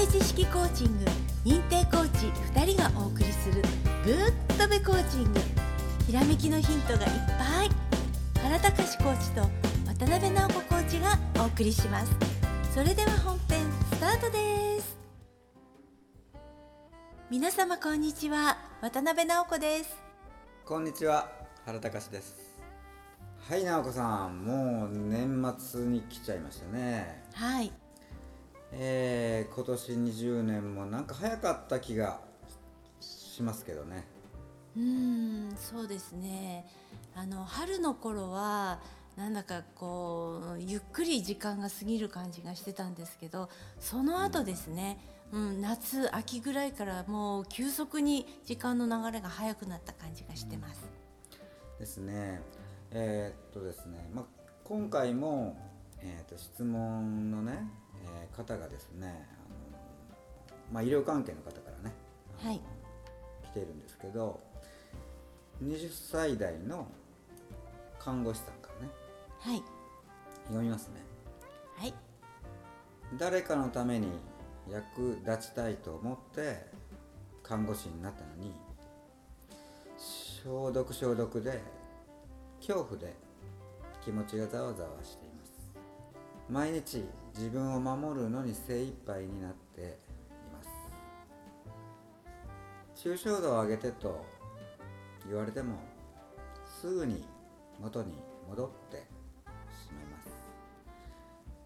辺知識コーチング認定コーチ2人がお送りする「ぶっとべコーチング」ひらめきのヒントがいっぱい。原隆コーチと渡辺直子コーチがお送りします。それでは本編スタートです。皆様こんにちは。渡辺直子です。こんにちは。原隆です。はい直子さん。もう年末に来ちゃいましたね。はいえー、今年20年もなんか早かった気がしますけどね。うーんそうですね。あの春の頃はなんだかこうゆっくり時間が過ぎる感じがしてたんですけどその後ですね、うん、夏秋ぐらいからもう急速に時間の流れが早くなった感じがしてます。ですね。えー、っとですね、まあ、今回も、えー、っと質問のね、えー方がですねあの、まあ、医療関係の方からねはい、来ているんですけど20歳代の看護師さんからねはい、読みますね。はい、誰かのために役立ちたいと思って看護師になったのに消毒消毒で恐怖で気持ちがざわざわしています。毎日自分を守るのに精一杯になっています。抽象度を上げてと言われてもすぐに元に戻ってしまいます。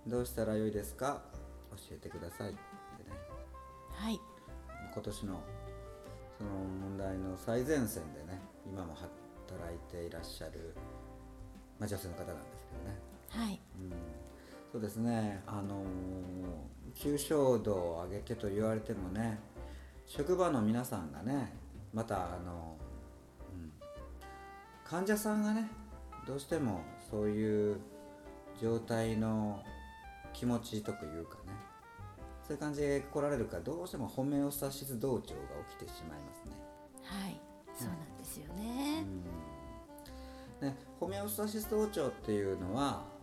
どうしたらよいですか？教えてください。ってね。はい、今年のその問題の最前線でね今も働いていらっしゃる、まあ、女性の方なんですけどね、はい、うん、そうですねあのー、抽象度を上げてと言われてもね職場の皆さんがねまたあの、うん、患者さんがねどうしてもそういう状態の気持ちというかねそういう感じで来られるからどうしてもホメオスタシス同調が起きてしまいますね。はい、そうなんですよね。うんねホメオスタシス同調っていうのは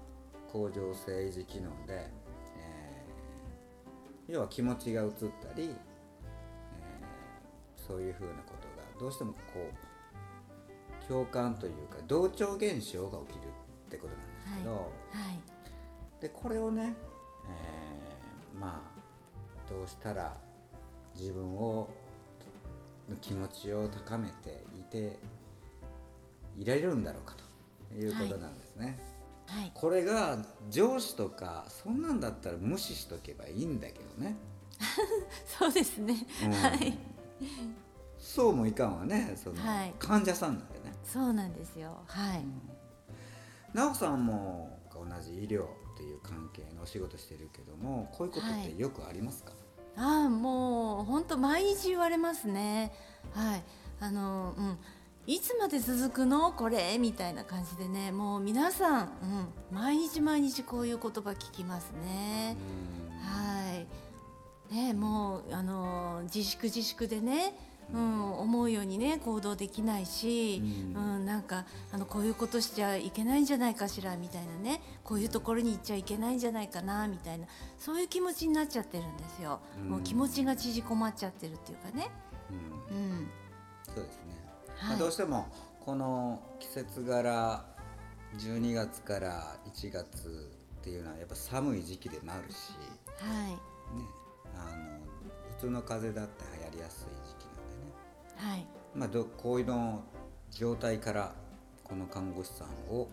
甲状腺維持機能で、えー要は気持ちが移ったり、えーそういうふうなことがどうしてもこう共感というか同調現象が起きるってことなんですけど、はい、でこれをね、えーまあどうしたら自分をの気持ちを高めていていられるんだろうかということなんですね。はい、これが上司とかそんなんだったら無視しとけばいいんだけどね。そうですね。うんはい、そうもいかんわねその、はい患者さんなんでね。そうなんですよ。はい。直さんも同じ医療っていう関係のお仕事してるけどもこういうことってよくありますか、ああもう本当毎日言われますね。はい。あのうん。いつまで続くの？これ？みたいな感じでね。もう皆さん、うん、毎日毎日こういう言葉聞きますね。はい。ねもうあの自粛自粛でね、うん、思うようにね行動できないし、ううん。んなんかあのこういうことしちゃいけないんじゃないかしら？みたいなね。こういうところに行っちゃいけないんじゃないかな？みたいな。そういう気持ちになっちゃってるんですよ。うん。もう気持ちが縮こまっちゃってるっていうかね。うん。うん、そうですね、はいまあ、どうしてもこの季節柄12月から1月っていうのはやっぱ寒い時期でもあるし、はい。ね、あの普通の風邪だって流行りやすい時期なんでね、はい。まあ、どこういうの状態からこの看護師さんを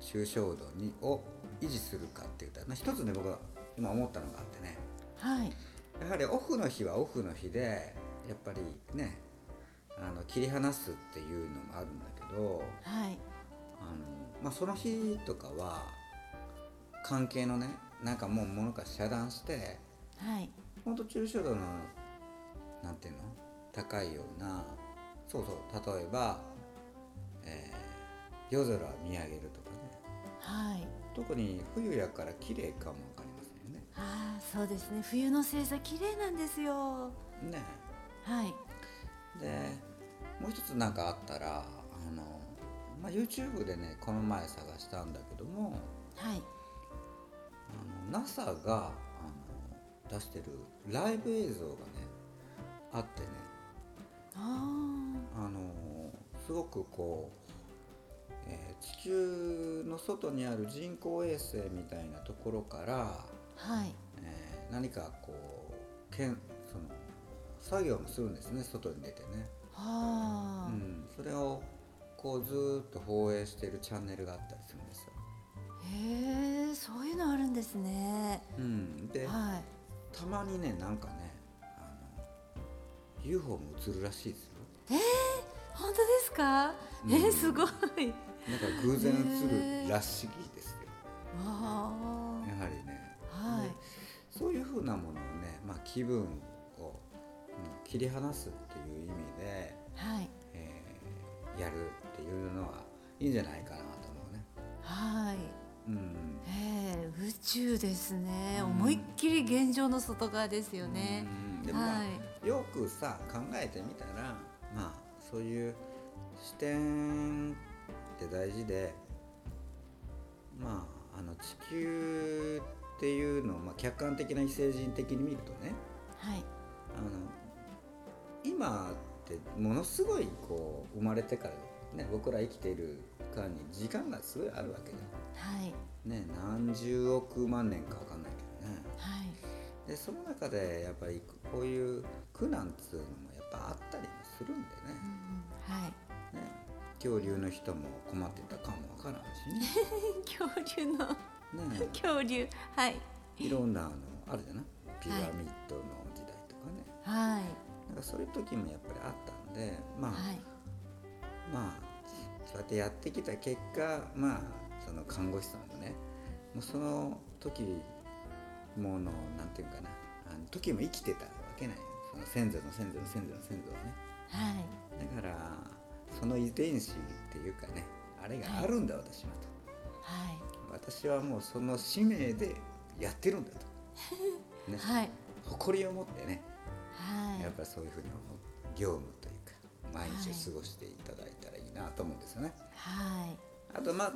抽象度にを維持するかっていうと、まあ、一つね僕は今思ったのがあってね。はい。やはりオフの日はオフの日でやっぱりねあの切り離すっていうのもあるんだけどはい。あの、まあ、その日とかは関係のねなんかもうものから遮断してはい。ほんと抽象度のなんていうの高いようなそうそう例えば、えー夜空を見上げるとかね。はい。特に冬やから綺麗かもわかりませんよね。ああそうですね。冬の星座綺麗なんですよ。ね。はいでもう一つなんかあったらあの、まあ、YouTube でねこの前探したんだけどもはい。あの NASA があの出してるライブ映像がねあってね。ああのすごくこう、えー地球の外にある人工衛星みたいなところから、ーはい。えー何かこうけん作業もするんですね外に出てね、はあ、うん、それをこうずーっと放映してるチャンネルがあったりするんですよ、へえそういうのあるんですね。うん、ではい。たまにねなんかねあの UFO も映るらしいですよ。本当ですか、うん。えーすごい。なんか偶然映るらしいですよ。わやはりね。あはい。でそういうふうなものをね、まあ、気分切り離すっていう意味で、はい。えーやるっていうのはいいんじゃないかなと思うね。はい。うん。えー、宇宙ですね、うん思いっきり現状の外側ですよね、うん。でも、まあはい。よくさ考えてみたらまあそういう視点って大事でまああの地球っていうのを、まあ、客観的な異星人的に見るとねはい。あの今ってものすごいこう生まれてからね僕ら生きている間に時間がすごいあるわけじはい。ね何十億万年かわかんないけどね。はい。でその中でやっぱりこういう苦難っつうのもやっぱあったりもするんでうんねうん。はい。ね恐竜の人も困ってたかもわからんしね。恐竜の。ね。恐竜。はい。いろんなあのあるじゃない。ピラミッドの時代とかね、はいなんかそういう時もやっぱりあったんでまあ、はい。まあそうやってやってきた結果まあその看護師さんもねもうその時ものなんていうかなあの時も生きてたわけない。その先祖の先祖の先祖の先祖はね。はい。だからその遺伝子っていうかねあれがあるんだ、私はと。はい。私はもうその使命でやってるんだと、ね。はい。誇りを持ってねはい。やっぱりそういうふうに思う業務というか毎日を過ごしていただいたらいいなと思うんですよね。はい。あとまあ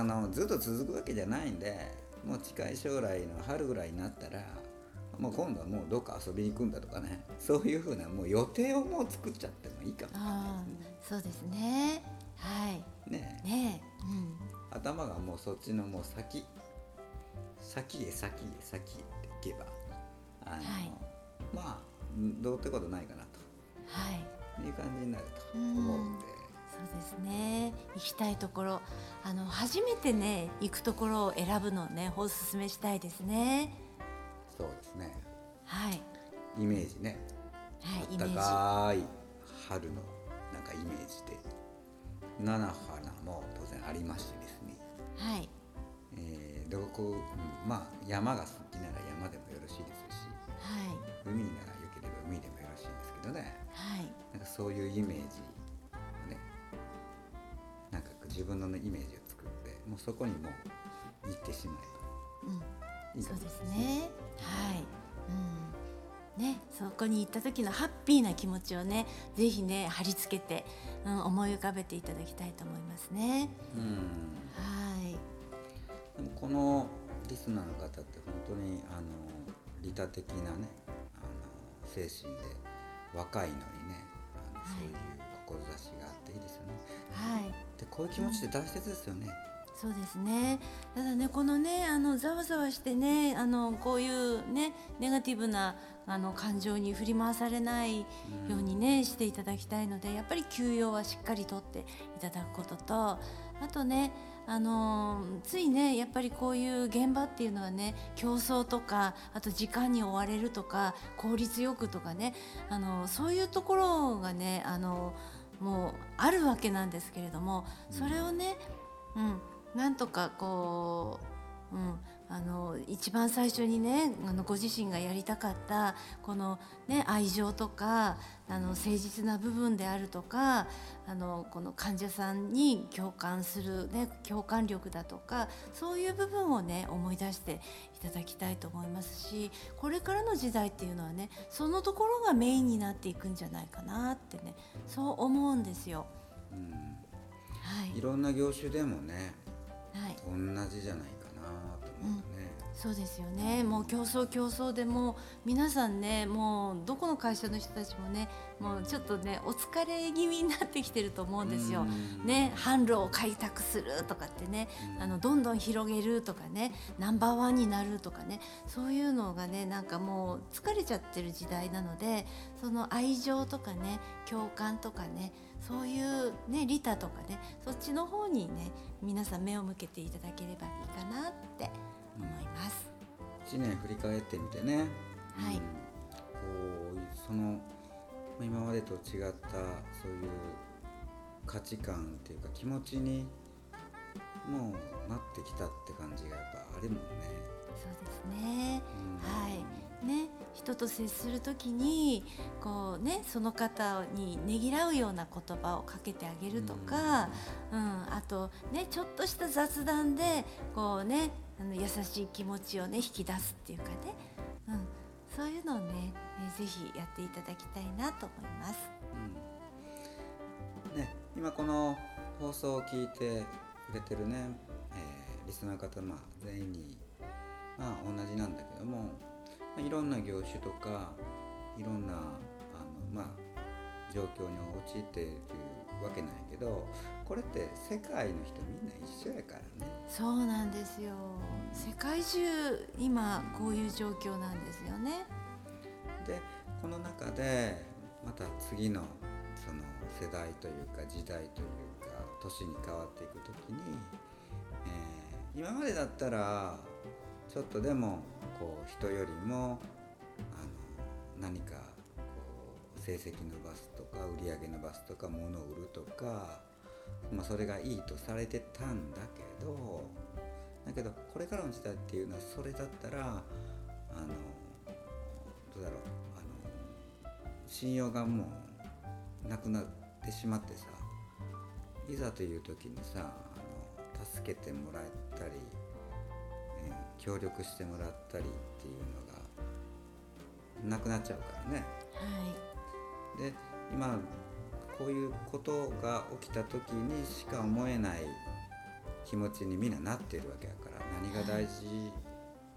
あのずっと続くわけじゃないんでもう近い将来の春ぐらいになったらもう今度はもうどっか遊びに行くんだとかねそういうふうなもう予定をもう作っちゃってもいいかもしれあないあそうですね。はい。ね。ねうん。頭がもうそっちのもう先先へ先へ先へっていけばあの、はい。まあどうってことないかなはい。という感じになると思うんで。そうですね。行きたいところ。あの初めてね行くところを選ぶのをねおすすめしたいですね。そうですね。はい。イメージね。はいイメージ高い春のなんかイメージで。菜の花も当然ありましてですね、はい。えーどこ、うんまあ山が好きなら山でもよろしいですし。はい。海なら海でもよろしいんですけどね。はい。なんかそういうイメージをねなんか自分のねイメージを作ってもうそこにもう行ってしまうん。えばいいかもそうですね。はい。うん。ねそこに行った時のハッピーな気持ちをねぜひね貼り付けて、うん、思い浮かべていただきたいと思いますね。うん。はい。でもこのリスナーの方って本当にあの利他的なね精神で若いのにねあの、はいそういう志があっていいですよね。はいでこういう気持ちって大切ですよね。そうですね。ただねこのねあのざわざわしてねあのこういうねネガティブなあの感情に振り回されないようにね、していただきたいのでやっぱり休養はしっかりとっていただくこととあとねあのついねやっぱりこういう現場っていうのはね競争とかあと時間に追われるとか効率よくとかねあのそういうところがねあのもうあるわけなんですけれどもそれをね、うん、なんとかこう、うん、あの一番最初にねあのご自身がやりたかったこの、ね、愛情とかあの誠実な部分であるとかあのこの患者さんに共感する、ね、共感力だとかそういう部分をね思い出していただきたいと思いますしこれからの時代っていうのはねそのところがメインになっていくんじゃないかなってねそう思うんですよ。うん、はい。いろんな業種でもねはい。同じじゃないかなと思思うね、そうですよね。もう競争競争でもう皆さんねもうどこの会社の人たちもねもうちょっとねお疲れ気味になってきてると思うんですよ。うん。ね、販路を開拓するとかってね、あのどんどん広げるとかねナンバーワンになるとかねそういうのがねなんかもう疲れちゃってる時代なのでその愛情とかね共感とかねそういうね利他とかねそっちの方にね皆さん目を向けていただければいいかなって思います。1年振り返ってみてね、はい。うん。こうそのまあ今までと違ったそういう価値観っていうか気持ちにもうなってきたって感じがやっぱあるもんね。そうですね。うん。はい。ね、人と接する時にこう、ね、その方にねぎらうような言葉をかけてあげるとか、うん。あと、ね、ちょっとした雑談でこう、ね、あの優しい気持ちを、ね、引き出すっていうかね、うん、そういうのをねえぜひやっていただきたいなと思います。うん。ね、今この放送を聞いてくれてるね、えーリスナー方、まあ、全員に、まあ、同じなんだけども、まあいろんな業種とかいろんなあの、まあ、状況に陥っているわけなんやけどこれって世界の人みんな一緒やからね。そうなんですよ世界中今こういう状況なんですよね。でこの中でまた次のその世代というか時代というか年に変わっていく時に、えー今までだったらちょっとでもこう人よりもあの何かこう成績伸ばすとか売り上げ伸ばすとか物を売るとか、まあ、それがいいとされてたんだけどだけどこれからの時代っていうのはそれだったらあのどうだろうあの信用がもうなくなってしまってさいざという時にさあの助けてもらったり、えー協力してもらったりっていうのがなくなっちゃうからね。はいで今こういうことが起きた時にしか思えない気持ちにみんななってるわけやから何が大事っ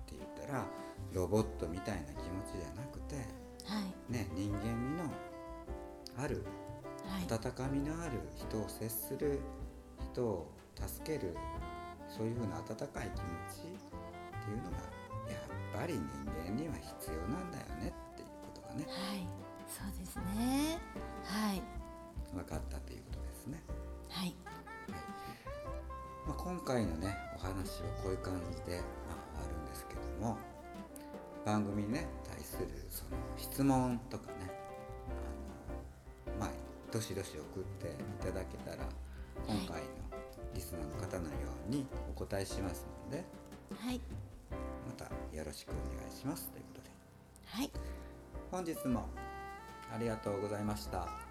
て言ったらロボットみたいな気持ちじゃなくて、はい。ね、人間味のあるはい。温かみのある人を接する人を助けるそういうふうな温かい気持ちっていうのがやっぱり人間には必要なんだよねっていうことがね。はい、そうですね。はい、分かったということですね。はい、まあ、今回のねお話はこういう感じで、まあ、終わるんですけども番組にね対するその質問とかねあのまあどしどし送っていただけたら今回のリスナーの方のようにお答えしますのではい、またよろしくお願いしますということで。はい、本日もありがとうございました。